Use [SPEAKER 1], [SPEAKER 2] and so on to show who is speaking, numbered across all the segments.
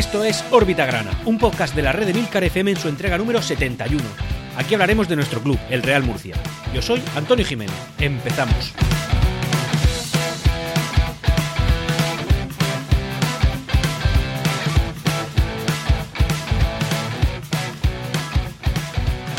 [SPEAKER 1] Esto es Órbita Grana, un podcast de la red de Milcar FM en su entrega número 71. Aquí hablaremos de nuestro club, el Real Murcia. Yo soy Antonio Jiménez. Empezamos.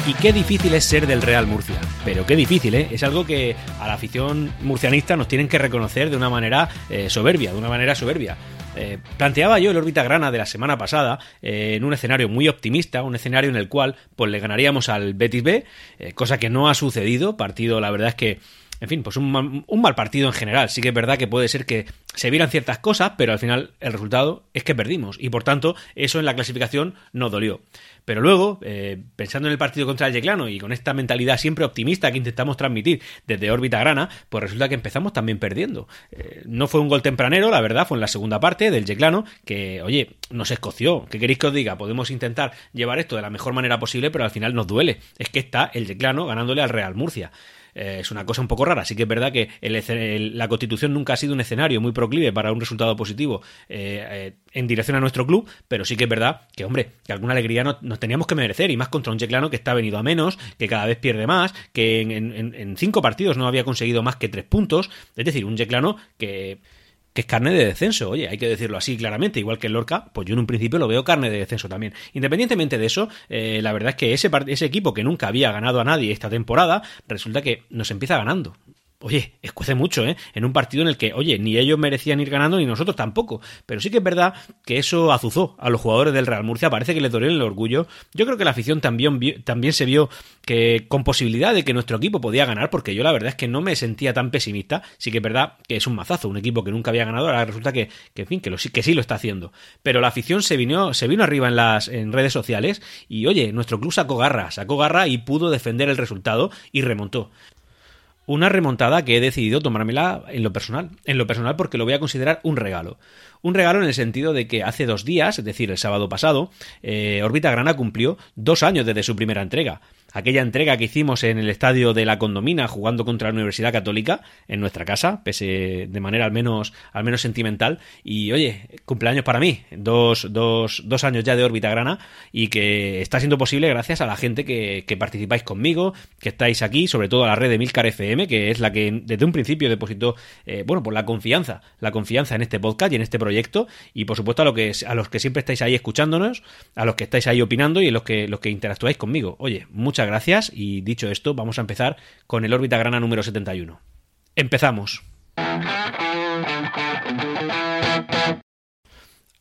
[SPEAKER 1] Y qué difícil es ser del Real Murcia. Pero qué difícil, ¿eh? Es algo que a la afición murcianista nos tienen que reconocer de una manera eh, soberbia, de una manera soberbia. Eh, planteaba yo el órbita grana de la semana pasada eh, en un escenario muy optimista, un escenario en el cual pues le ganaríamos al Betis B, cosa que no ha sucedido. Partido, la verdad es que en fin, pues un mal, un mal, partido en general. Sí que es verdad que puede ser que se vieran ciertas cosas, pero al final el resultado es que perdimos. Y por tanto, eso en la clasificación nos dolió. Pero luego, eh, pensando en el partido contra el Yeclano y con esta mentalidad siempre optimista que intentamos transmitir desde órbita grana, pues resulta que empezamos también perdiendo. Eh, no fue un gol tempranero, la verdad, fue en la segunda parte del Yeclano, que, oye, nos escoció. ¿Qué queréis que os diga? Podemos intentar llevar esto de la mejor manera posible, pero al final nos duele. Es que está el Yeclano ganándole al Real Murcia. Eh, es una cosa un poco rara. Sí que es verdad que la Constitución nunca ha sido un escenario muy proclive para un resultado positivo eh, eh, en dirección a nuestro club, pero sí que es verdad que, hombre, que alguna alegría no, nos teníamos que merecer, y más contra un Checlano que está venido a menos, que cada vez pierde más, que en cinco partidos no había conseguido más que tres puntos, es decir, un Checlano que que es carne de descenso, oye, hay que decirlo así claramente, igual que el Lorca, pues yo en un principio lo veo carne de descenso también. Independientemente de eso, eh, la verdad es que ese, ese equipo que nunca había ganado a nadie esta temporada, resulta que nos empieza ganando. Oye, escuece mucho, ¿eh? En un partido en el que, oye, ni ellos merecían ir ganando ni nosotros tampoco. Pero sí que es verdad que eso azuzó a los jugadores del Real Murcia. Parece que les dolió el orgullo. Yo creo que la afición también, también se vio que con posibilidad de que nuestro equipo podía ganar, porque yo la verdad es que no me sentía tan pesimista. Sí que es verdad que es un mazazo, un equipo que nunca había ganado. Ahora resulta que, que en fin, que, lo, que sí lo está haciendo. Pero la afición se vino, se vino arriba en las en redes sociales y, oye, nuestro club sacó garra, sacó garra y pudo defender el resultado y remontó. Una remontada que he decidido tomármela en lo personal. En lo personal porque lo voy a considerar un regalo. Un regalo en el sentido de que hace dos días, es decir, el sábado pasado, eh, Orbita Grana cumplió dos años desde su primera entrega aquella entrega que hicimos en el estadio de la Condomina jugando contra la Universidad Católica en nuestra casa, pese de manera al menos, al menos sentimental. Y oye, cumpleaños para mí, dos, dos, dos años ya de órbita grana y que está siendo posible gracias a la gente que, que, participáis conmigo, que estáis aquí, sobre todo a la red de Milcar FM, que es la que desde un principio depositó, eh, bueno, pues la confianza, la confianza en este podcast y en este proyecto. Y por supuesto a, lo que, a los que siempre estáis ahí escuchándonos, a los que estáis ahí opinando y a los que, los que interactuáis conmigo. Oye, muchas gracias y dicho esto, vamos a empezar con el órbita grana número 71. Empezamos.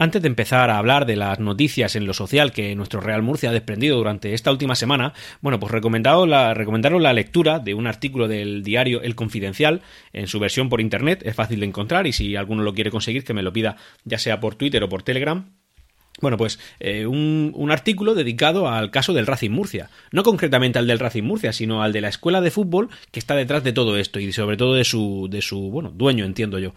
[SPEAKER 1] Antes de empezar a hablar de las noticias en lo social que nuestro Real Murcia ha desprendido durante esta última semana, bueno, pues recomendado la, recomendaron la lectura de un artículo del diario El Confidencial en su versión por internet, es fácil de encontrar y si alguno lo quiere conseguir que me lo pida ya sea por Twitter o por Telegram, bueno, pues eh, un, artículo dedicado al caso del Racing Murcia. No concretamente al del Racing Murcia, sino al de la escuela de fútbol que está detrás de todo esto y sobre todo de su, de su bueno, dueño, entiendo yo.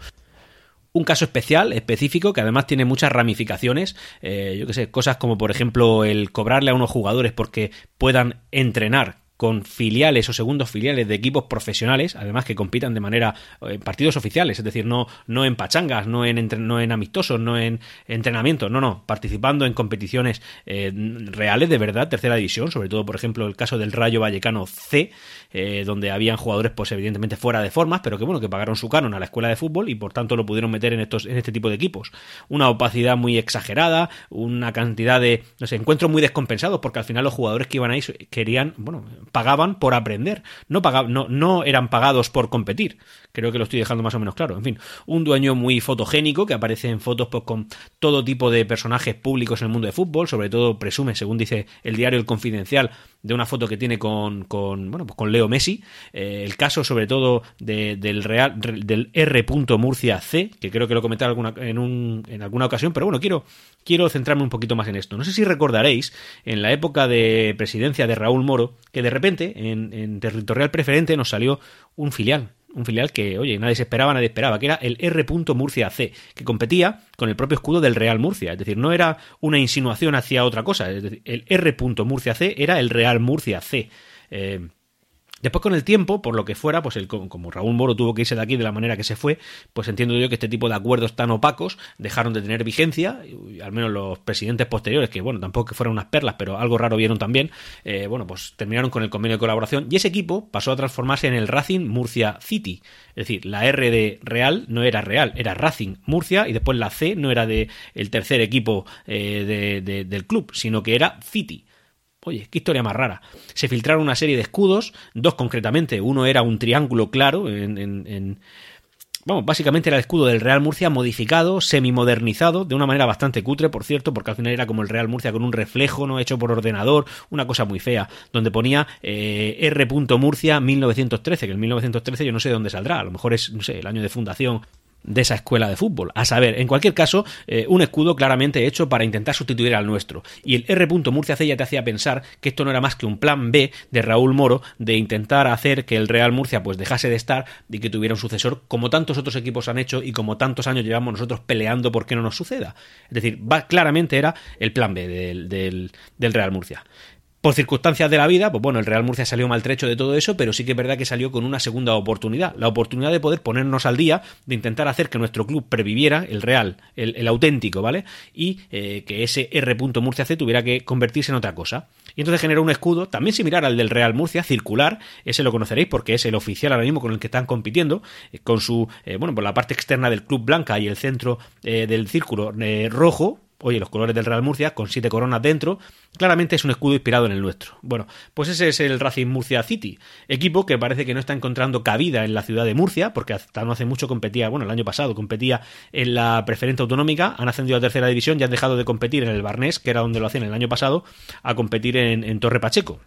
[SPEAKER 1] Un caso especial, específico, que además tiene muchas ramificaciones. Eh, yo que sé, cosas como por ejemplo el cobrarle a unos jugadores porque puedan entrenar con filiales o segundos filiales de equipos profesionales, además que compitan de manera en partidos oficiales, es decir, no, no en pachangas, no en, entre, no en amistosos, no en entrenamientos, no, no, participando en competiciones eh, reales de verdad, tercera división, sobre todo, por ejemplo, el caso del Rayo Vallecano C, eh, donde habían jugadores, pues evidentemente fuera de formas, pero que bueno, que pagaron su canon a la escuela de fútbol y por tanto lo pudieron meter en estos, en este tipo de equipos. Una opacidad muy exagerada, una cantidad de, no sé, encuentros muy descompensados, porque al final los jugadores que iban ahí querían, bueno, pagaban por aprender, no, pagaban, no, no eran pagados por competir. Creo que lo estoy dejando más o menos claro. En fin, un dueño muy fotogénico que aparece en fotos pues, con todo tipo de personajes públicos en el mundo de fútbol, sobre todo presume, según dice el diario El Confidencial, de una foto que tiene con, con bueno, pues con Leo Messi. Eh, el caso, sobre todo, de, del Real, del R. Murcia C, que creo que lo comenté alguna, en, un, en alguna ocasión, pero bueno, quiero, quiero centrarme un poquito más en esto. No sé si recordaréis, en la época de presidencia de Raúl Moro, que de repente en, territorial preferente nos salió un filial un filial que, oye, nadie se esperaba, nadie esperaba, que era el R. Murcia C, que competía con el propio escudo del Real Murcia. Es decir, no era una insinuación hacia otra cosa. Es decir, el R. Murcia C era el Real Murcia C. Eh, Después con el tiempo, por lo que fuera, pues el, como Raúl Moro tuvo que irse de aquí de la manera que se fue, pues entiendo yo que este tipo de acuerdos tan opacos dejaron de tener vigencia, y, al menos los presidentes posteriores, que bueno, tampoco que fueran unas perlas, pero algo raro vieron también, eh, bueno, pues terminaron con el convenio de colaboración y ese equipo pasó a transformarse en el Racing Murcia City. Es decir, la R de Real no era Real, era Racing Murcia y después la C no era de el tercer equipo eh, del club, sino que era City. Oye, qué historia más rara. Se filtraron una serie de escudos, dos concretamente. Uno era un triángulo claro en, Vamos, básicamente era el escudo del Real Murcia modificado, semi-modernizado, de una manera bastante cutre, por cierto, porque al final era como el Real Murcia con un reflejo, no hecho por ordenador, una cosa muy fea, donde ponía eh, R. Murcia 1913, que el 1913 yo no sé de dónde saldrá, a lo mejor es, no sé, el año de fundación de esa escuela de fútbol. A saber, en cualquier caso, eh, un escudo claramente hecho para intentar sustituir al nuestro. Y el R. Murcia C ya te hacía pensar que esto no era más que un plan B de Raúl Moro de intentar hacer que el Real Murcia pues dejase de estar y que tuviera un sucesor como tantos otros equipos han hecho y como tantos años llevamos nosotros peleando por que no nos suceda. Es decir, va, claramente era el plan B del, del, del Real Murcia. Por circunstancias de la vida, pues bueno, el Real Murcia salió maltrecho de todo eso, pero sí que es verdad que salió con una segunda oportunidad, la oportunidad de poder ponernos al día, de intentar hacer que nuestro club previviera, el real, el, auténtico, ¿vale? Y eh, que ese R. Murcia C tuviera que convertirse en otra cosa. Y entonces generó un escudo, también similar al del Real Murcia, circular, ese lo conoceréis porque es el oficial ahora mismo con el que están compitiendo, eh, con su, eh, bueno, por la parte externa del club blanca y el centro del círculo rojo, oye, los colores del Real Murcia, con siete coronas dentro, claramente es un escudo inspirado en el nuestro. Bueno, pues ese es el Racing Murcia City, equipo que parece que no está encontrando cabida en la ciudad de Murcia, porque hasta no hace mucho competía, bueno, el año pasado competía en la preferente autonómica, han ascendido a tercera división y han dejado de competir en el Barnés, que era donde lo hacían el año pasado, a competir en Torre Pacheco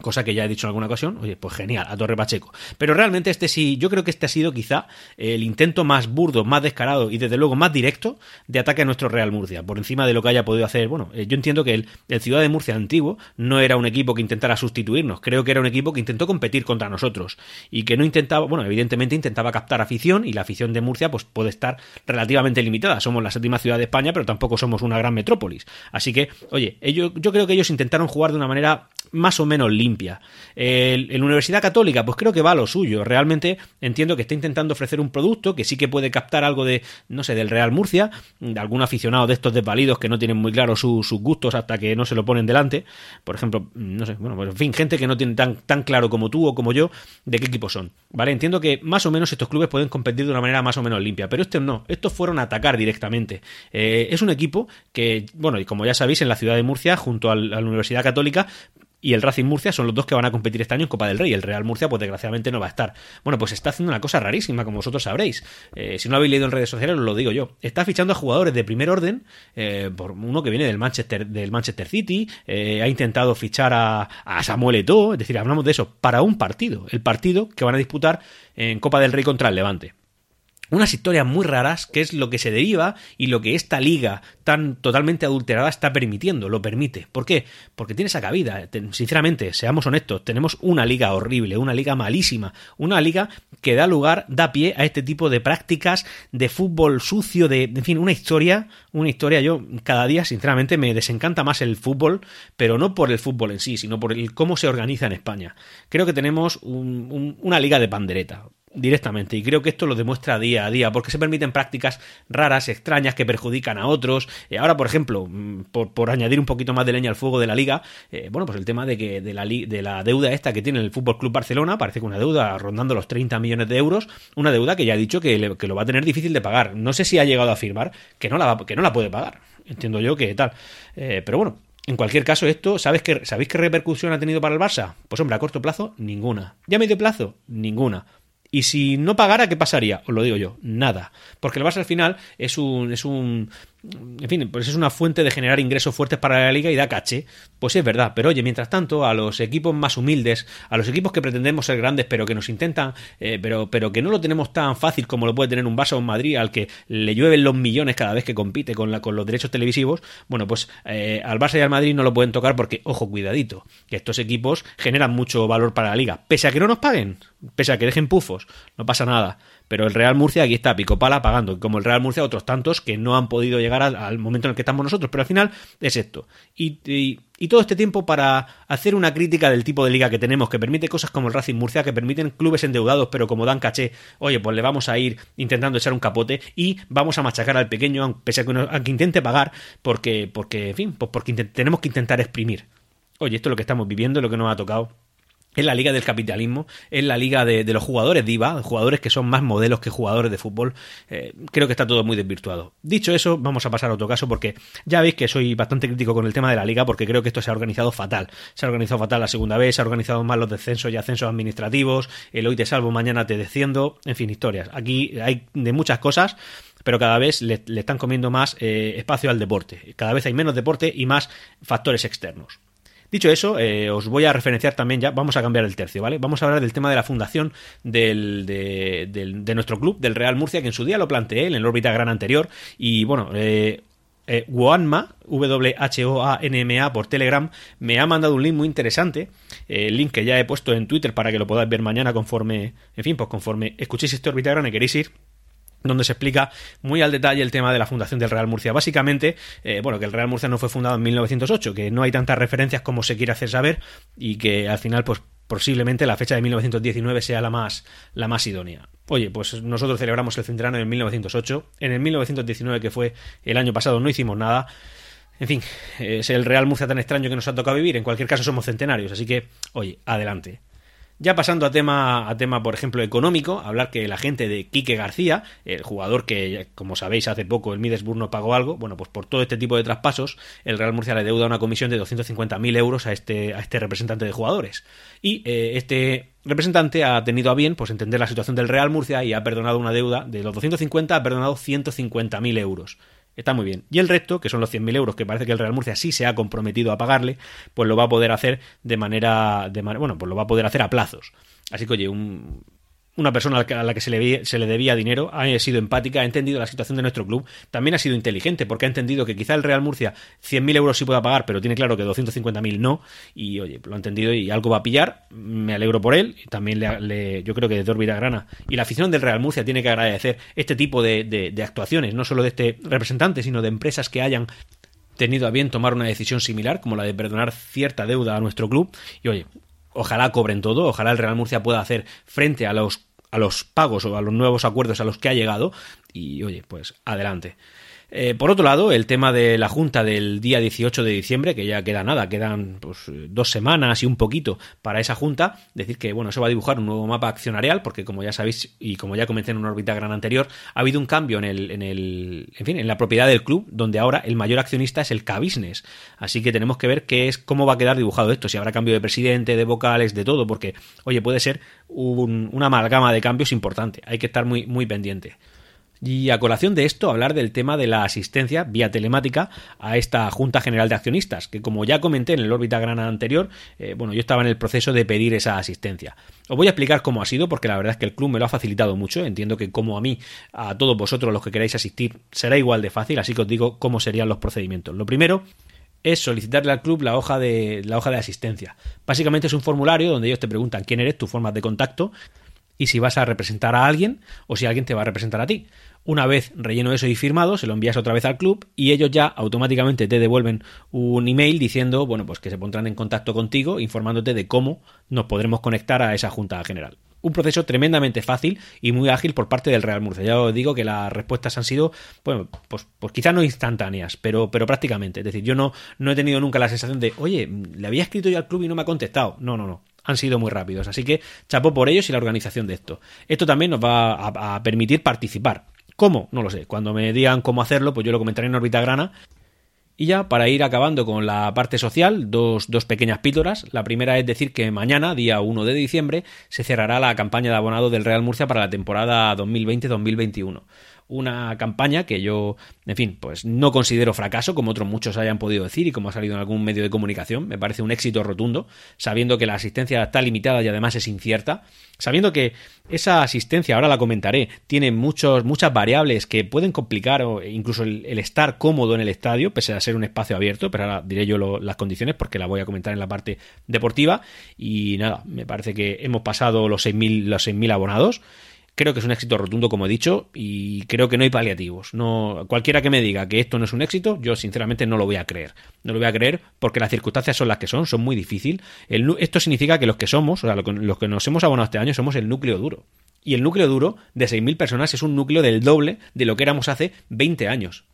[SPEAKER 1] cosa que ya he dicho en alguna ocasión, oye, pues genial, a Torre Pacheco. Pero realmente este sí, yo creo que este ha sido quizá el intento más burdo, más descarado y desde luego más directo de ataque a nuestro Real Murcia, por encima de lo que haya podido hacer. Bueno, eh, yo entiendo que el, el, Ciudad de Murcia antiguo no era un equipo que intentara sustituirnos, creo que era un equipo que intentó competir contra nosotros y que no intentaba, bueno, evidentemente intentaba captar afición y la afición de Murcia pues puede estar relativamente limitada. Somos la séptima ciudad de España, pero tampoco somos una gran metrópolis. Así que, oye, ellos, yo creo que ellos intentaron jugar de una manera más o menos limpia. En la Universidad Católica, pues creo que va a lo suyo. Realmente entiendo que está intentando ofrecer un producto que sí que puede captar algo de, no sé, del Real Murcia, de algún aficionado de estos desvalidos que no tienen muy claro sus gustos hasta que no se lo ponen delante. Por ejemplo, no sé, bueno, pues en fin, gente que no tiene tan, tan claro como tú o como yo de qué equipo son. ¿Vale? Entiendo que más o menos estos clubes pueden competir de una manera más o menos limpia, pero estos no, estos fueron a atacar directamente. Eh, es un equipo que, bueno, y como ya sabéis, en la ciudad de Murcia, junto a la Universidad Católica, y el Racing Murcia son los dos que van a competir este año en Copa del Rey. El Real Murcia, pues desgraciadamente no va a estar. Bueno, pues está haciendo una cosa rarísima, como vosotros sabréis. Eh, si no lo habéis leído en redes sociales, os lo digo yo. Está fichando a jugadores de primer orden, eh, por uno que viene del Manchester, del Manchester City, eh, ha intentado fichar a, a Samuel Eto'o, es decir, hablamos de eso, para un partido. El partido que van a disputar en Copa del Rey contra el Levante unas historias muy raras que es lo que se deriva y lo que esta liga tan totalmente adulterada está permitiendo, lo permite. ¿Por qué? Porque tiene esa cabida. Sinceramente, seamos honestos, tenemos una liga horrible, una liga malísima, una liga que da lugar, da pie a este tipo de prácticas de fútbol sucio, de, en fin, una historia, una historia. Yo cada día, sinceramente, me desencanta más el fútbol, pero no por el fútbol en sí, sino por el cómo se organiza en España. Creo que tenemos una liga de pandereta directamente. Y creo que esto lo demuestra día a día, porque se permiten prácticas raras, extrañas, que perjudican a otros. Eh, ahora, por ejemplo, mm, por, añadir un poquito más de leña al fuego de la liga, eh, bueno, pues el tema de que de la, de la deuda esta que tiene el Fútbol Club Barcelona, parece que una deuda rondando los 30 millones de euros, una deuda que ya ha dicho que, lo va a tener difícil de pagar. No sé si ha llegado a afirmar que no la, que no la puede pagar. Entiendo yo que tal. Eh, pero bueno, en cualquier caso, esto, ¿sabes qué, ¿sabéis qué repercusión ha tenido para el Barça? Pues hombre, a corto plazo, ninguna. ¿Ya a medio plazo? Ninguna. Y si no pagara, ¿qué pasaría? Os lo digo yo, nada. Porque el Barça al final es un, es un en fin, pues es una fuente de generar ingresos fuertes para la liga y da caché. Pues es verdad, pero oye, mientras tanto, a los equipos más humildes, a los equipos que pretendemos ser grandes, pero que nos intentan, eh, pero, pero que no lo tenemos tan fácil como lo puede tener un Barça o un Madrid, al que le llueven los millones cada vez que compite con, la, con los derechos televisivos, bueno, pues eh, al Barça y al Madrid no lo pueden tocar porque, ojo, cuidadito, que estos equipos generan mucho valor para la liga, pese a que no nos paguen, pese a que dejen pufos, no pasa nada Pero el Real Murcia aquí está pico pala pagando, como el Real Murcia otros tantos que no han podido llegar al, momento en el que estamos nosotros, pero al final es esto. y todo este tiempo para hacer una crítica del tipo de liga que tenemos, que permite cosas como el Racing Murcia, que permiten clubes endeudados, pero como dan caché, oye, pues le vamos a ir intentando echar un capote y vamos a machacar al pequeño, pese a que, que intente pagar, porque, porque, en fin, pues porque tenemos que intentar exprimir. Oye, esto es lo que estamos viviendo, lo que nos ha tocado es la liga del capitalismo, es la liga de, los jugadores diva, jugadores que son más modelos que jugadores de fútbol. Eh, creo que está todo muy desvirtuado. Dicho eso, vamos a pasar a otro caso porque ya veis que soy bastante crítico con el tema de la liga porque creo que esto se ha organizado fatal. Se ha organizado fatal la segunda vez, se ha organizado mal los descensos y ascensos administrativos, el hoy te salvo, mañana te desciendo, en fin, historias. Aquí hay de muchas cosas pero cada vez le, están comiendo más eh, espacio al deporte. Cada vez hay menos deporte y más factores externos. Dicho eso, eh, os voy a referenciar también ya, vamos a cambiar el tercio, ¿vale? Vamos a hablar del tema de la fundación del, de, nuestro club, del Real Murcia, que en su día lo planteé en el órbita gran anterior, y bueno, eh, eh W-H-O-A-N-M-A por Telegram, me ha mandado un link muy interesante, el link que ya he puesto en Twitter para que lo podáis ver mañana conforme, en fin, pues conforme escuchéis este órbita gran y queréis ir donde se explica muy al detalle el tema de la fundación del Real Murcia. Básicamente, eh, bueno, que el Real Murcia no fue fundado en 1908, que no hay tantas referencias como se quiere hacer saber y que al final, pues posiblemente la fecha de 1919 sea la más, la más idónea. Oye, pues nosotros celebramos el centenario en 1908, en el 1919, que fue el año pasado, no hicimos nada. En fin, es el Real Murcia tan extraño que nos ha tocado vivir. En cualquier caso, somos centenarios, así que, oye, adelante. Ya pasando a tema, a tema, por ejemplo, económico, hablar que la gente de Quique García, el jugador que, como sabéis, hace poco el Middlesbrough no pagó algo, bueno, pues por todo este tipo de traspasos, el Real Murcia le deuda una comisión de 250.000 euros a este, a este representante de jugadores. Y eh, este representante ha tenido a bien pues entender la situación del Real Murcia y ha perdonado una deuda de los 250, ha perdonado 150.000 euros. Está muy bien. Y el resto, que son los 100.000 euros que parece que el Real Murcia sí se ha comprometido a pagarle, pues lo va a poder hacer de manera, de bueno, pues lo va a poder hacer a plazos. Así que oye, un, una persona a la que se le, se le, debía dinero, ha sido empática, ha entendido la situación de nuestro club, también ha sido inteligente, porque ha entendido que quizá el Real Murcia 100.000 euros sí pueda pagar, pero tiene claro que 250.000 no, y oye, lo ha entendido y algo va a pillar, me alegro por él, también le, yo creo que de Grana y la afición del Real Murcia tiene que agradecer este tipo de, de actuaciones, no solo de este representante, sino de empresas que hayan tenido a bien tomar una decisión similar, como la de perdonar cierta deuda a nuestro club, y oye, ojalá cobren todo, ojalá el Real Murcia pueda hacer frente a los a los pagos o a los nuevos acuerdos a los que ha llegado y oye, pues adelante. Eh, por otro lado, el tema de la Junta del día 18 de diciembre, que ya queda nada, quedan pues, dos semanas y un poquito para esa Junta, decir que bueno, se va a dibujar un nuevo mapa accionarial, porque como ya sabéis y como ya comenté en una órbita gran anterior, ha habido un cambio en el, en el, en fin, en la propiedad del club, donde ahora el mayor accionista es el K-Business. Así que tenemos que ver qué es, cómo va a quedar dibujado esto, si habrá cambio de presidente, de vocales, de todo, porque, oye, puede ser una amalgama de cambios importante. Hay que estar muy, muy pendiente. Y a colación de esto, hablar del tema de la asistencia vía telemática a esta Junta General de Accionistas, que como ya comenté en el órbita grana anterior, eh, bueno, yo estaba en el proceso de pedir esa asistencia. Os voy a explicar cómo ha sido, porque la verdad es que el club me lo ha facilitado mucho. Entiendo que como a mí, a todos vosotros los que queráis asistir, será igual de fácil, así que os digo cómo serían los procedimientos. Lo primero es solicitarle al club la hoja de la hoja de asistencia. Básicamente es un formulario donde ellos te preguntan quién eres, tu forma de contacto y si vas a representar a alguien o si alguien te va a representar a ti. Una vez relleno eso y firmado, se lo envías otra vez al club y ellos ya automáticamente te devuelven un email diciendo, bueno, pues que se pondrán en contacto contigo, informándote de cómo nos podremos conectar a esa junta general. Un proceso tremendamente fácil y muy ágil por parte del Real Murcia. Ya os digo que las respuestas han sido, bueno, pues, pues quizás no instantáneas, pero, pero prácticamente. Es decir, yo no, no he tenido nunca la sensación de, oye, le había escrito yo al club y no me ha contestado. No, no, no han sido muy rápidos. Así que chapo por ellos y la organización de esto. Esto también nos va a permitir participar. ¿Cómo? No lo sé. Cuando me digan cómo hacerlo, pues yo lo comentaré en órbita grana. Y ya para ir acabando con la parte social, dos, dos, pequeñas píldoras. La primera es decir que mañana, día 1 de diciembre, se cerrará la campaña de abonado del Real Murcia para la temporada 2020-2021 una campaña que yo, en fin, pues no considero fracaso, como otros muchos hayan podido decir y como ha salido en algún medio de comunicación. Me parece un éxito rotundo, sabiendo que la asistencia está limitada y además es incierta, sabiendo que esa asistencia, ahora la comentaré, tiene muchos, muchas variables que pueden complicar o incluso el, estar cómodo en el estadio, pese a ser un espacio abierto, pero ahora diré yo las condiciones porque la voy a comentar en la parte deportiva. Y nada, me parece que hemos pasado los 6.000 los 6.000 abonados creo que es un éxito rotundo, como he dicho, y creo que no hay paliativos. No, cualquiera que me diga que esto no es un éxito, yo sinceramente no lo voy a creer. No lo voy a creer porque las circunstancias son las que son, son muy difíciles. esto significa que los que somos, o sea, los que nos hemos abonado este año, somos el núcleo duro. Y el núcleo duro de 6.000 personas es un núcleo del doble de lo que éramos hace 20 años.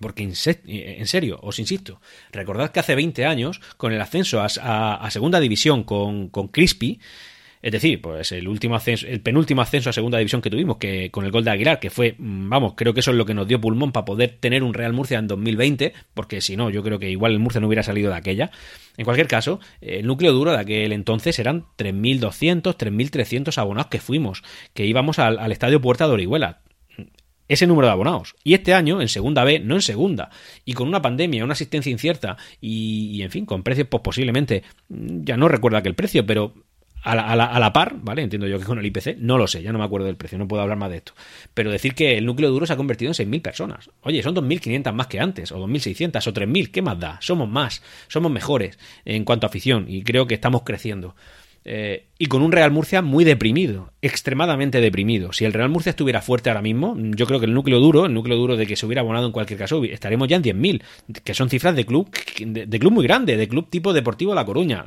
[SPEAKER 1] Porque en serio, os insisto, recordad que hace 20 años, con el ascenso a, segunda división con, con Crispy, es decir, pues el último ascenso, el penúltimo ascenso a segunda división que tuvimos, que con el gol de Aguilar, que fue, mm, vamos, creo que eso es lo que nos dio pulmón para poder tener un Real Murcia en 2020, porque si no, yo creo que igual el Murcia no hubiera salido de aquella. En cualquier caso, el núcleo duro de aquel entonces eran 3.200, 3.300 abonados que fuimos, que íbamos al, estadio Puerta de Orihuela ese número de abonados. Y este año, en segunda B, no en segunda. Y con una pandemia, una asistencia incierta y, en fin, con precios, pues posiblemente, ya no recuerdo aquel precio, pero a la, a, la, par, ¿vale? Entiendo yo que con el IPC, no lo sé, ya no me acuerdo del precio, no puedo hablar más de esto. Pero decir que el núcleo duro se ha convertido en 6.000 personas. Oye, son 2.500 más que antes, o 2.600, o 3.000, ¿qué más da? Somos más, somos mejores en cuanto a afición y creo que estamos creciendo. Eh, y con un Real Murcia muy deprimido, extremadamente deprimido. Si el Real Murcia estuviera fuerte ahora mismo, yo creo que el núcleo duro, el núcleo duro de que se hubiera abonado en cualquier caso, estaremos ya en 10.000, que son cifras de club, de, club muy grande, de club tipo Deportivo La Coruña.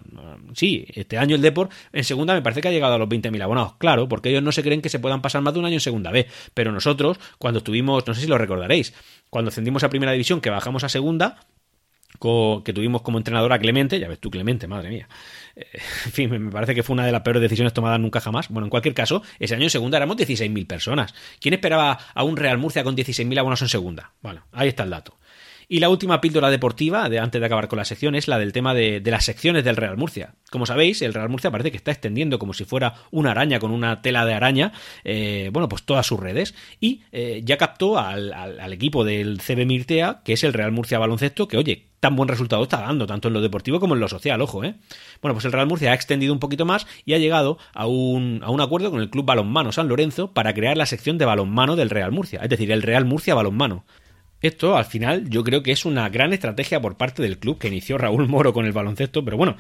[SPEAKER 1] Sí, este año el Deport en segunda me parece que ha llegado a los 20.000 abonados, claro, porque ellos no se creen que se puedan pasar más de un año en segunda B, pero nosotros, cuando estuvimos, no sé si lo recordaréis, cuando ascendimos a primera división, que bajamos a segunda, que tuvimos como entrenador a Clemente, ya ves tú Clemente, madre mía. Eh, en fin, me parece que fue una de las peores decisiones tomadas nunca jamás. Bueno, en cualquier caso, ese año en segunda éramos 16.000 personas. ¿Quién esperaba a un Real Murcia con 16.000 abonos en segunda? Bueno, ahí está el dato. Y la última píldora deportiva, de, antes de acabar con la sección, es la del tema de, las secciones del Real Murcia. Como sabéis, el Real Murcia parece que está extendiendo como si fuera una araña con una tela de araña, eh, bueno, pues todas sus redes. Y eh, ya captó al, al, equipo del CB Mirtea, que es el Real Murcia Baloncesto, que oye, tan buen resultado está dando, tanto en lo deportivo como en lo social, ojo, ¿eh? Bueno, pues el Real Murcia ha extendido un poquito más y ha llegado a un, a un acuerdo con el Club Balonmano San Lorenzo para crear la sección de balonmano del Real Murcia, es decir, el Real Murcia Balonmano. Esto al final yo creo que es una gran estrategia por parte del club que inició Raúl Moro con el baloncesto, pero bueno,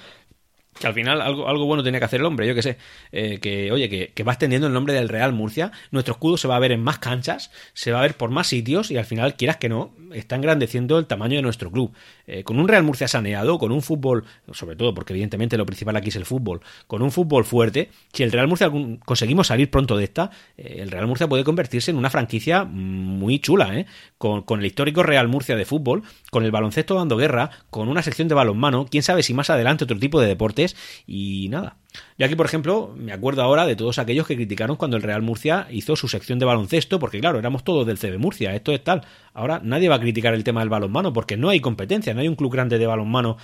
[SPEAKER 1] que al final algo, algo bueno tenía que hacer el hombre, yo que sé, eh, que oye, que, que, va extendiendo el nombre del Real Murcia, nuestro escudo se va a ver en más canchas, se va a ver por más sitios y al final, quieras que no, está engrandeciendo el tamaño de nuestro club. Eh, con un Real Murcia saneado, con un fútbol, sobre todo porque evidentemente lo principal aquí es el fútbol, con un fútbol fuerte, si el Real Murcia conseguimos salir pronto de esta, eh, el Real Murcia puede convertirse en una franquicia muy chula, ¿eh? Con, el histórico Real Murcia de fútbol, con el baloncesto dando guerra, con una sección de balonmano, quién sabe si más adelante otro tipo de deportes y nada. Yo aquí, por ejemplo, me acuerdo ahora de todos aquellos que criticaron cuando el Real Murcia hizo su sección de baloncesto, porque claro, éramos todos del CB Murcia, esto es tal. Ahora nadie va a criticar el tema del balonmano, porque no hay competencia, no hay un club grande de balonmano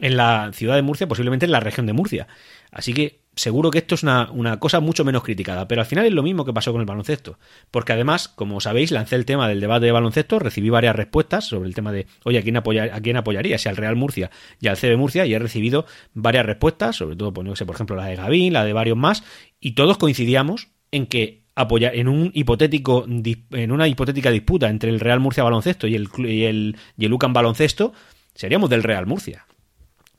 [SPEAKER 1] en la ciudad de Murcia, posiblemente en la región de Murcia. Así que seguro que esto es una, cosa mucho menos criticada, pero al final es lo mismo que pasó con el baloncesto, porque además, como sabéis, lancé el tema del debate de baloncesto, recibí varias respuestas sobre el tema de, oye, ¿a quién, apoyar, a quién apoyaría? Si al Real Murcia y al CB Murcia, y he recibido varias respuestas, sobre todo, pues, no sé, por ejemplo, la de Gavín, la de varios más, y todos coincidíamos en que apoyar en un hipotético en una hipotética disputa entre el Real Murcia baloncesto y el y baloncesto seríamos del Real Murcia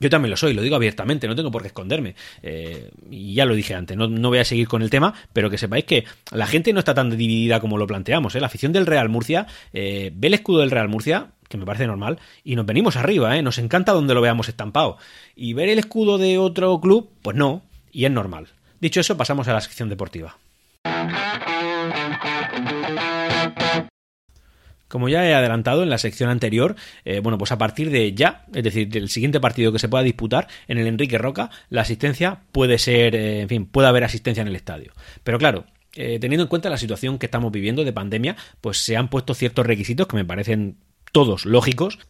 [SPEAKER 1] yo también lo soy, lo digo abiertamente, no tengo por qué esconderme. Eh, y ya lo dije antes, no, voy a seguir con el tema, pero que sepáis que la gente no está tan dividida como lo planteamos. ¿eh? La afición del Real Murcia eh, ve el escudo del Real Murcia, que me parece normal, y nos venimos arriba, ¿eh? nos encanta donde lo veamos estampado. Y ver el escudo de otro club, pues no, y es normal. Dicho eso, pasamos a la sección deportiva. Como ya he adelantado en la sección anterior, eh, bueno, pues a partir de ya, es decir, del siguiente partido que se pueda disputar en el Enrique Roca, la asistencia puede ser, eh, en fin, puede haber asistencia en el estadio. Pero claro, eh, teniendo en cuenta la situación que estamos viviendo de pandemia, pues se han puesto ciertos requisitos que me parecen todos lógicos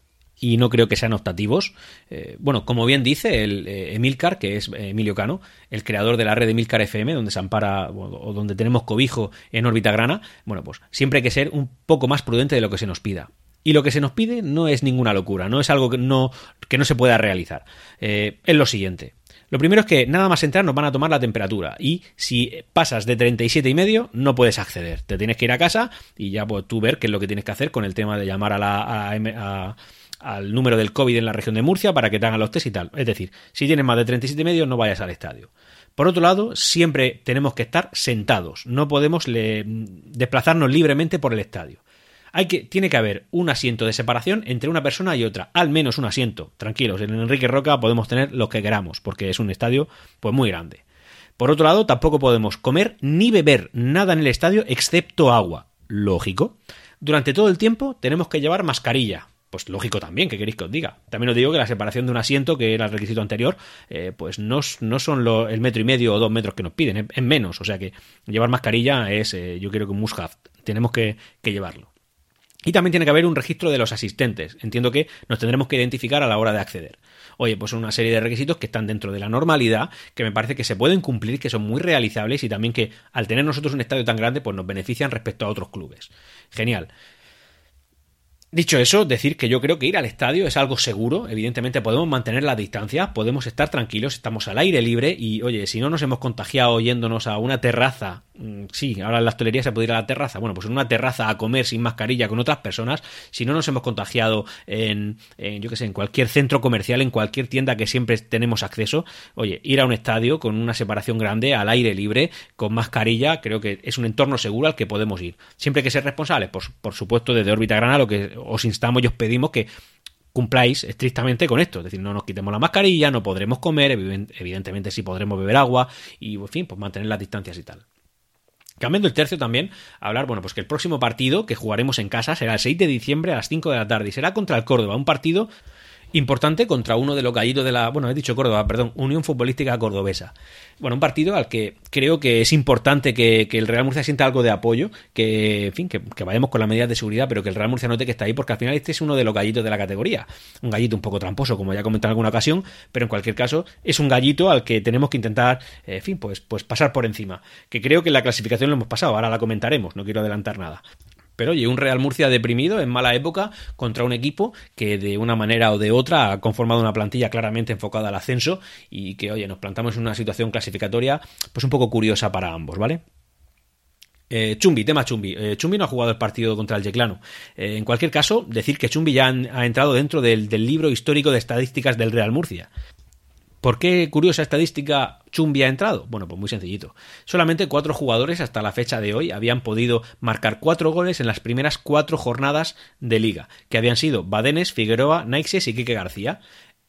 [SPEAKER 1] y no creo que sean optativos. Eh, bueno, como bien dice el eh, Emilcar, que es eh, Emilio Cano, el creador de la red de Emilcar FM, donde se ampara o donde tenemos cobijo en órbita grana, bueno, pues siempre hay que ser un poco más prudente de lo que se nos pida. Y lo que se nos pide no es ninguna locura, no es algo que no, que no se pueda realizar. es lo siguiente. Lo primero es que nada más entrar nos van a tomar la temperatura y si pasas de 37 y medio no puedes acceder. Te tienes que ir a casa y ya pues, tú ver qué es lo que tienes que hacer con el tema de llamar a la a, al número del COVID en la región de Murcia para que te hagan los test y tal. Es decir, si tienes más de 37 y no vayas al estadio. Por otro lado, siempre tenemos que estar sentados, no podemos desplazarnos libremente por el estadio. Hay que, tiene que haber un asiento de separación entre una persona y otra, al menos un asiento. Tranquilos, en Enrique Roca podemos tener lo que queramos, porque es un estadio pues muy grande. Por otro lado, tampoco podemos comer ni beber nada en el estadio excepto agua. Lógico. Durante todo el tiempo tenemos que llevar mascarilla, pues lógico también, que queréis que os diga. También os digo que la separación de un asiento, que era el requisito anterior, eh, pues no, no son el metro y medio o dos metros que nos piden, es, menos. O sea que llevar mascarilla es, eh, yo creo que un must have. Tenemos que, que llevarlo. Y también tiene que haber un registro de los asistentes. Entiendo que nos tendremos que identificar a la hora de acceder. Oye, pues son una serie de requisitos que están dentro de la normalidad, que me parece que se pueden cumplir, que son muy realizables y también que al tener nosotros un estadio tan grande, pues nos benefician respecto a otros clubes. Genial. Dicho eso, decir que yo creo que ir al estadio es algo seguro, evidentemente podemos mantener la distancia, podemos estar tranquilos, estamos al aire libre y oye, si no nos hemos contagiado yéndonos a una terraza, mm, sí, ahora en la hostelería se puede ir a la terraza, bueno, pues en una terraza a comer sin mascarilla con otras personas, si no nos hemos contagiado en, yo qué sé, en cualquier centro comercial, en cualquier tienda que siempre tenemos acceso, oye, ir a un estadio con una separación grande, al aire libre, con mascarilla, creo que es un entorno seguro al que podemos ir. Siempre que ser responsables, por, por supuesto, desde órbita grana lo que os instamos y os pedimos que cumpláis estrictamente con esto, es decir, no nos quitemos la mascarilla, no podremos comer, evidentemente sí podremos beber agua y, en fin, pues mantener las distancias y tal. Cambiando el tercio también, hablar, bueno, pues que el próximo partido que jugaremos en casa será el 6 de diciembre a las 5 de la tarde y será contra el Córdoba, un partido importante contra uno de los gallitos de la, bueno, he dicho Córdoba, perdón, Unión Futbolística Cordobesa. Bueno, un partido al que creo que es importante que, el Real Murcia sienta algo de apoyo, que, en fin, que, vayamos con las medidas de seguridad, pero que el Real Murcia note que está ahí, porque al final este es uno de los gallitos de la categoría. Un gallito un poco tramposo, como ya he comentado en alguna ocasión, pero en cualquier caso es un gallito al que tenemos que intentar, eh, en fin, pues, pues pasar por encima. Que creo que la clasificación lo hemos pasado, ahora la comentaremos, no quiero adelantar nada. Pero oye, un Real Murcia deprimido en mala época contra un equipo que de una manera o de otra ha conformado una plantilla claramente enfocada al ascenso y que, oye, nos plantamos en una situación clasificatoria pues un poco curiosa para ambos, ¿vale? Eh, Chumbi, tema Chumbi. Eh, Chumbi no ha jugado el partido contra el Yeclano. Eh, en cualquier caso, decir que Chumbi ya ha entrado dentro del, libro histórico de estadísticas del Real Murcia. ¿Por qué curiosa estadística Chumbi ha entrado? Bueno, pues muy sencillito. Solamente cuatro jugadores hasta la fecha de hoy habían podido marcar cuatro goles en las primeras cuatro jornadas de liga, que habían sido Badenes, Figueroa, Naixes y Quique García.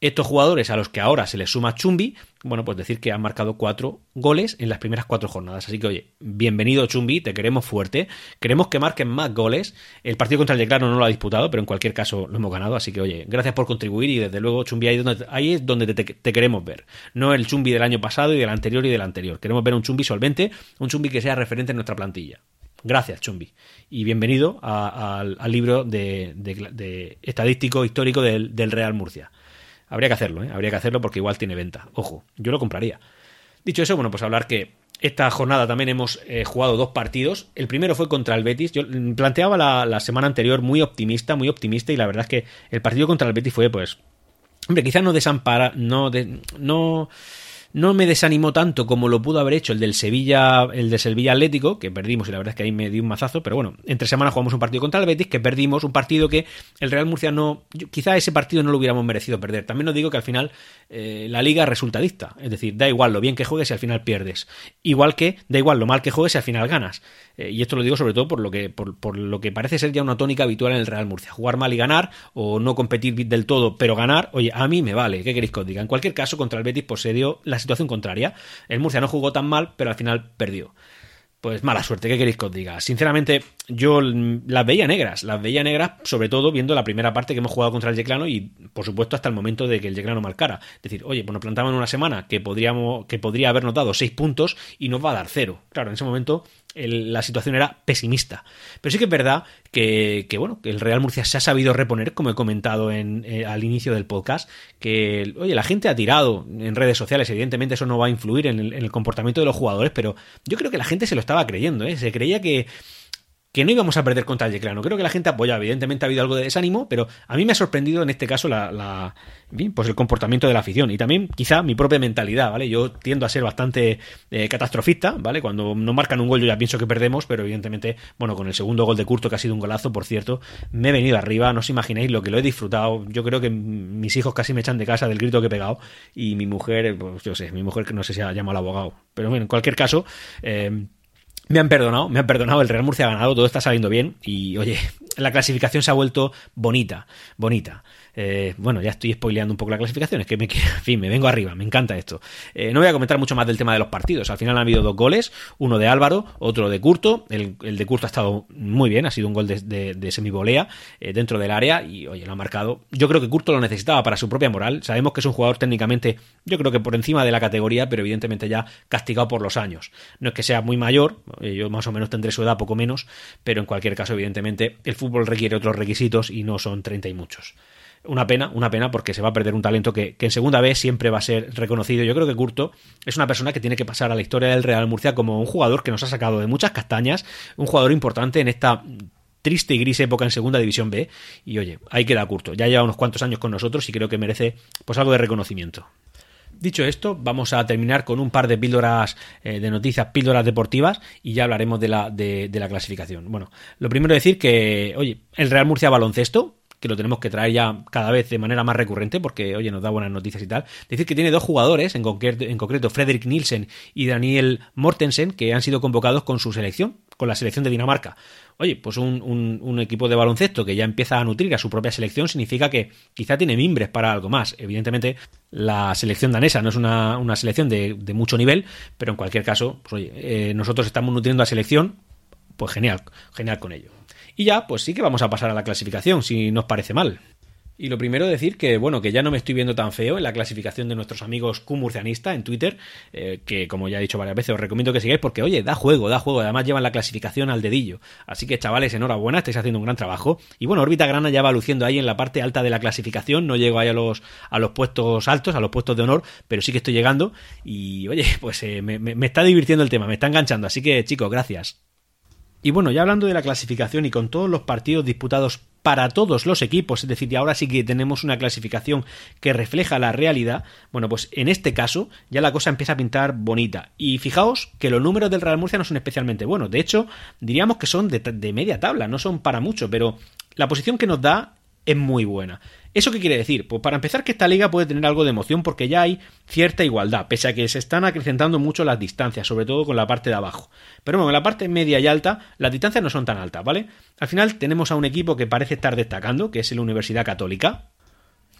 [SPEAKER 1] Estos jugadores a los que ahora se les suma Chumbi, bueno, pues decir que han marcado cuatro goles en las primeras cuatro jornadas. Así que, oye, bienvenido Chumbi, te queremos fuerte. Queremos que marquen más goles. El partido contra el Yeclano no lo ha disputado, pero en cualquier caso lo hemos ganado. Así que, oye, gracias por contribuir y desde luego, Chumbi, ahí, donde, ahí es donde te, queremos ver. No el Chumbi del año pasado y del anterior y del anterior. Queremos ver un Chumbi solvente, un Chumbi que sea referente en nuestra plantilla. Gracias, Chumbi. Y bienvenido al libro de, estadístico histórico del Real Murcia. Habría que hacerlo, ¿eh? Habría que hacerlo porque igual tiene venta. Ojo, yo lo compraría. Dicho eso, bueno, pues hablar que esta jornada también hemos eh, jugado dos partidos. El primero fue contra el Betis. Yo planteaba la, semana anterior muy optimista, muy optimista, y la verdad es que el partido contra el Betis fue, pues. Hombre, quizás no desampara. No. De, no no me desanimó tanto como lo pudo haber hecho el del Sevilla, el de Sevilla Atlético, que perdimos y la verdad es que ahí me dio un mazazo, pero bueno, entre semana jugamos un partido contra el Betis, que perdimos, un partido que el Real Murcia no, quizá ese partido no lo hubiéramos merecido perder. También os digo que al final eh, la liga resulta dicta, es decir, da igual lo bien que juegues si al final pierdes, igual que da igual lo mal que juegues si al final ganas. Eh, y esto lo digo sobre todo por lo que por, por lo que parece ser ya una tónica habitual en el Real Murcia, jugar mal y ganar o no competir del todo, pero ganar, oye, a mí me vale, ¿qué queréis que os diga? En cualquier caso, contra el Betis pues se dio la situación contraria. El Murcia no jugó tan mal, pero al final perdió pues mala suerte, ¿qué queréis que os diga? Sinceramente, yo las veía negras, las veía negras, sobre todo viendo la primera parte que hemos jugado contra el Yeclano y, por supuesto, hasta el momento de que el Yeclano marcara. Es decir, oye, pues nos plantaban una semana que, podríamos, que podría habernos dado seis puntos y nos va a dar cero. Claro, en ese momento la situación era pesimista. Pero sí que es verdad que, bueno, que el Real Murcia se ha sabido reponer, como he comentado en, eh, al inicio del podcast, que, oye, la gente ha tirado en redes sociales, evidentemente eso no va a influir en el, comportamiento de los jugadores, pero yo creo que la gente se lo estaba creyendo, ¿eh? Se creía que que no íbamos a perder contra el Yeclano. Creo que la gente apoya, evidentemente ha habido algo de desánimo, pero a mí me ha sorprendido en este caso la, pues el comportamiento de la afición y también quizá mi propia mentalidad, ¿vale? Yo tiendo a ser bastante eh, catastrofista, ¿vale? Cuando no marcan un gol yo ya pienso que perdemos, pero evidentemente, bueno, con el segundo gol de Curto, que ha sido un golazo, por cierto, me he venido arriba, no os imagináis lo que lo he disfrutado. Yo creo que mis hijos casi me echan de casa del grito que he pegado y mi mujer, pues yo sé, mi mujer que no sé si ha llamado al abogado, pero bueno, en cualquier caso... Eh, me han perdonado, me han perdonado, el Real Murcia ha ganado, todo está saliendo bien y oye, la clasificación se ha vuelto bonita, bonita. Eh, bueno, ya estoy spoileando un poco la clasificación, es que me, en fin, me vengo arriba, me encanta esto. Eh, no voy a comentar mucho más del tema de los partidos. Al final han habido dos goles, uno de Álvaro, otro de Curto. El, de Curto ha estado muy bien, ha sido un gol de, de, eh, dentro del área y, oye, lo ha marcado. Yo creo que Curto lo necesitaba para su propia moral. Sabemos que es un jugador técnicamente, yo creo que por encima de la categoría, pero evidentemente ya castigado por los años. No es que sea muy mayor, yo más o menos tendré su edad, poco menos, pero en cualquier caso, evidentemente, el fútbol requiere otros requisitos y no son 30 y muchos. Una pena, una pena porque se va a perder un talento que, en segunda vez siempre va a ser reconocido. Yo creo que Curto es una persona que tiene que pasar a la historia del Real Murcia como un jugador que nos ha sacado de muchas castañas, un jugador importante en esta triste y gris época en Segunda División B. Y oye, ahí queda Curto. Ya lleva unos cuantos años con nosotros y creo que merece pues algo de reconocimiento. Dicho esto, vamos a terminar con un par de píldoras eh, de noticias, píldoras deportivas, y ya hablaremos de la, de la clasificación. Bueno, lo primero decir que, oye, el Real Murcia baloncesto, que lo tenemos que traer ya cada vez de manera más recurrente, porque, oye, nos da buenas noticias y tal. Decir que tiene dos jugadores, en concreto, en concreto Frederick Nielsen y Daniel Mortensen, que han sido convocados con su selección, con la selección de Dinamarca. Oye, pues un, equipo de baloncesto que ya empieza a nutrir a su propia selección significa que quizá tiene mimbres para algo más. Evidentemente, la selección danesa no es una, selección de, mucho nivel, pero en cualquier caso, pues oye, eh, nosotros estamos nutriendo a selección, pues genial, genial con ello. Y ya, pues sí que vamos a pasar a la clasificación, si nos parece mal. Y lo primero decir que, bueno, que ya no me estoy viendo tan feo en la clasificación de nuestros amigos Q-Murcianista en Twitter, eh, que como ya he dicho varias veces, os recomiendo que sigáis porque, oye, da juego, da juego, además llevan la clasificación al dedillo. Así que, chavales, enhorabuena, estáis haciendo un gran trabajo. Y bueno, Órbita Grana ya va luciendo ahí en la parte alta de la clasificación, no llego ahí a los, a los puestos altos, a los puestos de honor, pero sí que estoy llegando. Y, oye, pues eh, me está divirtiendo el tema, me está enganchando. Así que, chicos, gracias. Y bueno, ya hablando de la clasificación y con todos los partidos disputados para todos los equipos, es decir, ahora sí que tenemos una clasificación que refleja la realidad, bueno, pues en este caso ya la cosa empieza a pintar bonita. Y fijaos que los números del Real Murcia no son especialmente buenos, de hecho, diríamos que son de, de media tabla, no son para mucho, pero la posición que nos da es muy buena. ¿Eso qué quiere decir? Pues para empezar que esta liga puede tener algo de emoción porque ya hay cierta igualdad, pese a que se están acrecentando mucho las distancias, sobre todo con la parte de abajo. Pero bueno, en la parte media y alta las distancias no son tan altas, ¿vale? Al final tenemos a un equipo que parece estar destacando, que es la Universidad Católica,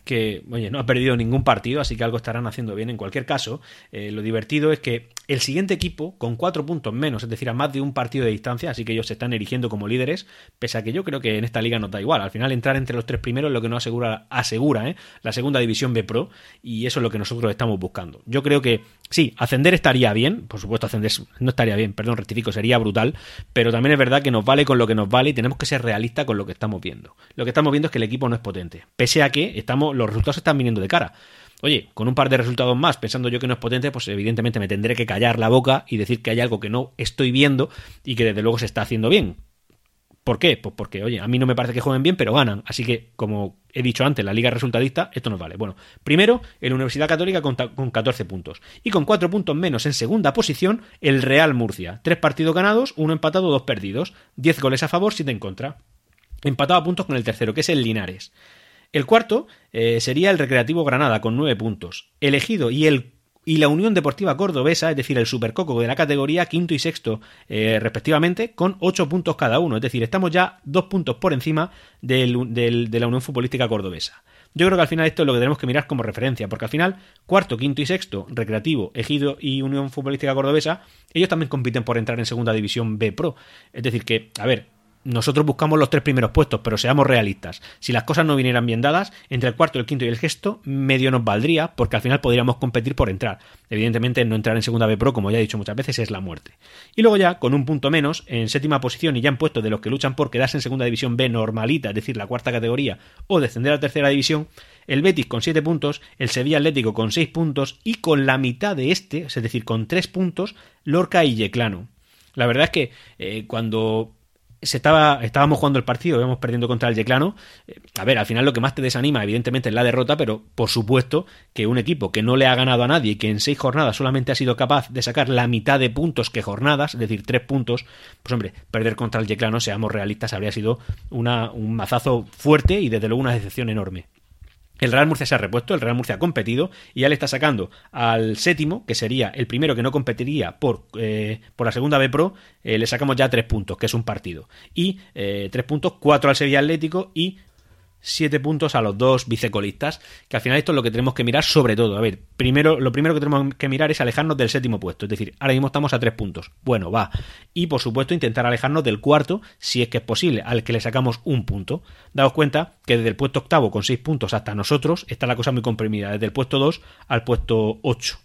[SPEAKER 1] que, oye, no ha perdido ningún partido, así que algo estarán haciendo bien. En cualquier caso, eh, lo divertido es que el siguiente equipo, con cuatro puntos menos, es decir, a más de un partido de distancia, así que ellos se están erigiendo como líderes, pese a que yo creo que en esta liga no da igual. Al final, entrar entre los tres primeros es lo que nos asegura, asegura ¿eh? la segunda división B Pro, y eso es lo que nosotros estamos buscando. Yo creo que sí, ascender estaría bien, por supuesto, ascender no estaría bien, perdón, rectifico, sería brutal, pero también es verdad que nos vale con lo que nos vale y tenemos que ser realistas con lo que estamos viendo. Lo que estamos viendo es que el equipo no es potente, pese a que estamos, los resultados están viniendo de cara. Oye, con un par de resultados más, pensando yo que no es potente, pues evidentemente me tendré que callar la boca y decir que hay algo que no estoy viendo y que desde luego se está haciendo bien. ¿Por qué? Pues porque, oye, a mí no me parece que jueguen bien, pero ganan. Así que, como he dicho antes, la liga resultadista, esto nos vale. Bueno, primero, la Universidad Católica con, con 14 puntos. Y con 4 puntos menos en segunda posición, el Real Murcia. Tres partidos ganados, uno empatado, dos perdidos. 10 goles a favor, 7 en contra. Empatado a puntos con el tercero, que es el Linares. El cuarto eh, sería el Recreativo Granada con nueve puntos. Elegido y y la Unión Deportiva Cordobesa, es decir, el Supercoco de la categoría quinto y sexto eh, respectivamente, con ocho puntos cada uno. Es decir, estamos ya dos puntos por encima de la Unión Futbolística Cordobesa. Yo creo que al final esto es lo que tenemos que mirar como referencia, porque al final, cuarto, quinto y sexto, Recreativo, Ejido y Unión Futbolística Cordobesa, ellos también compiten por entrar en Segunda División B Pro. Es decir, que, a ver, nosotros buscamos los tres primeros puestos, pero seamos realistas. Si las cosas no vinieran bien dadas, entre el cuarto, el quinto y el gesto, medio nos valdría, porque al final podríamos competir por entrar. Evidentemente, no entrar en segunda B Pro, como ya he dicho muchas veces, es la muerte. Y luego ya, con un punto menos, en séptima posición y ya en puesto de los que luchan por quedarse en segunda división B normalita, es decir, la cuarta categoría, o descender a tercera división, el Betis con siete puntos, el Sevilla Atlético con seis puntos y con la mitad de este, es decir, con tres puntos, Lorca y Yeclano. La verdad es que eh, cuando se estaba, estábamos jugando el partido, íbamos perdiendo contra el Yeclano. Eh, a ver, al final lo que más te desanima, evidentemente, es la derrota, pero por supuesto que un equipo que no le ha ganado a nadie y que en seis jornadas solamente ha sido capaz de sacar la mitad de puntos que jornadas, es decir, tres puntos, pues hombre, perder contra el Yeclano, seamos realistas, habría sido una, un mazazo fuerte y desde luego una decepción enorme. El Real Murcia se ha repuesto, el Real Murcia ha competido y ya le está sacando al séptimo, que sería el primero que no competiría por, eh, por la segunda B Pro, eh, le sacamos ya tres puntos, que es un partido. Y eh, tres puntos, cuatro al Sevilla Atlético y 7 puntos a los dos vicecolistas, que al final esto es lo que tenemos que mirar sobre todo. A ver, primero, lo primero que tenemos que mirar es alejarnos del séptimo puesto, es decir, ahora mismo estamos a 3 puntos. Bueno, va. Y por supuesto intentar alejarnos del cuarto, si es que es posible, al que le sacamos un punto. Daos cuenta que desde el puesto octavo con 6 puntos hasta nosotros está la cosa muy comprimida, desde el puesto 2 al puesto 8.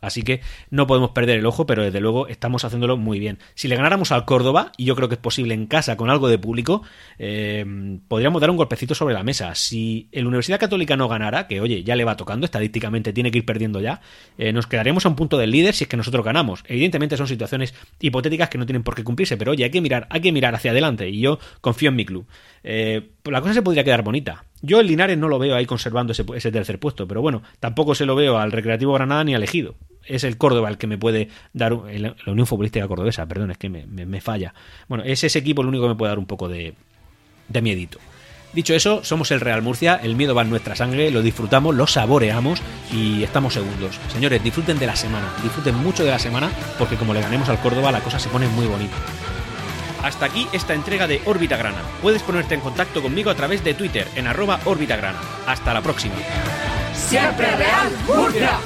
[SPEAKER 1] Así que no podemos perder el ojo, pero desde luego estamos haciéndolo muy bien. Si le ganáramos al Córdoba, y yo creo que es posible en casa con algo de público, eh, podríamos dar un golpecito sobre la mesa. Si el Universidad Católica no ganara, que oye, ya le va tocando, estadísticamente tiene que ir perdiendo ya, eh, nos quedaremos a un punto del líder si es que nosotros ganamos. Evidentemente son situaciones hipotéticas que no tienen por qué cumplirse, pero oye, hay que mirar, hay que mirar hacia adelante y yo confío en mi club. Eh, la cosa se podría quedar bonita. Yo el Linares no lo veo ahí conservando ese, tercer puesto, pero bueno, tampoco se lo veo al Recreativo Granada ni al Ejido es el Córdoba el que me puede dar, la Unión Futbolística Cordobesa, perdón, es que me, falla. Bueno, es ese equipo el único que me puede dar un poco de, de miedito. Dicho eso, somos el Real Murcia, el miedo va en nuestra sangre, lo disfrutamos, lo saboreamos y estamos segundos. Señores, disfruten de la semana, disfruten mucho de la semana porque como le ganemos al Córdoba la cosa se pone muy bonita. Hasta aquí esta entrega de Órbita Grana. Puedes ponerte en contacto conmigo a través de Twitter en arroba Órbita Grana. Hasta la próxima.
[SPEAKER 2] Siempre Real Murcia.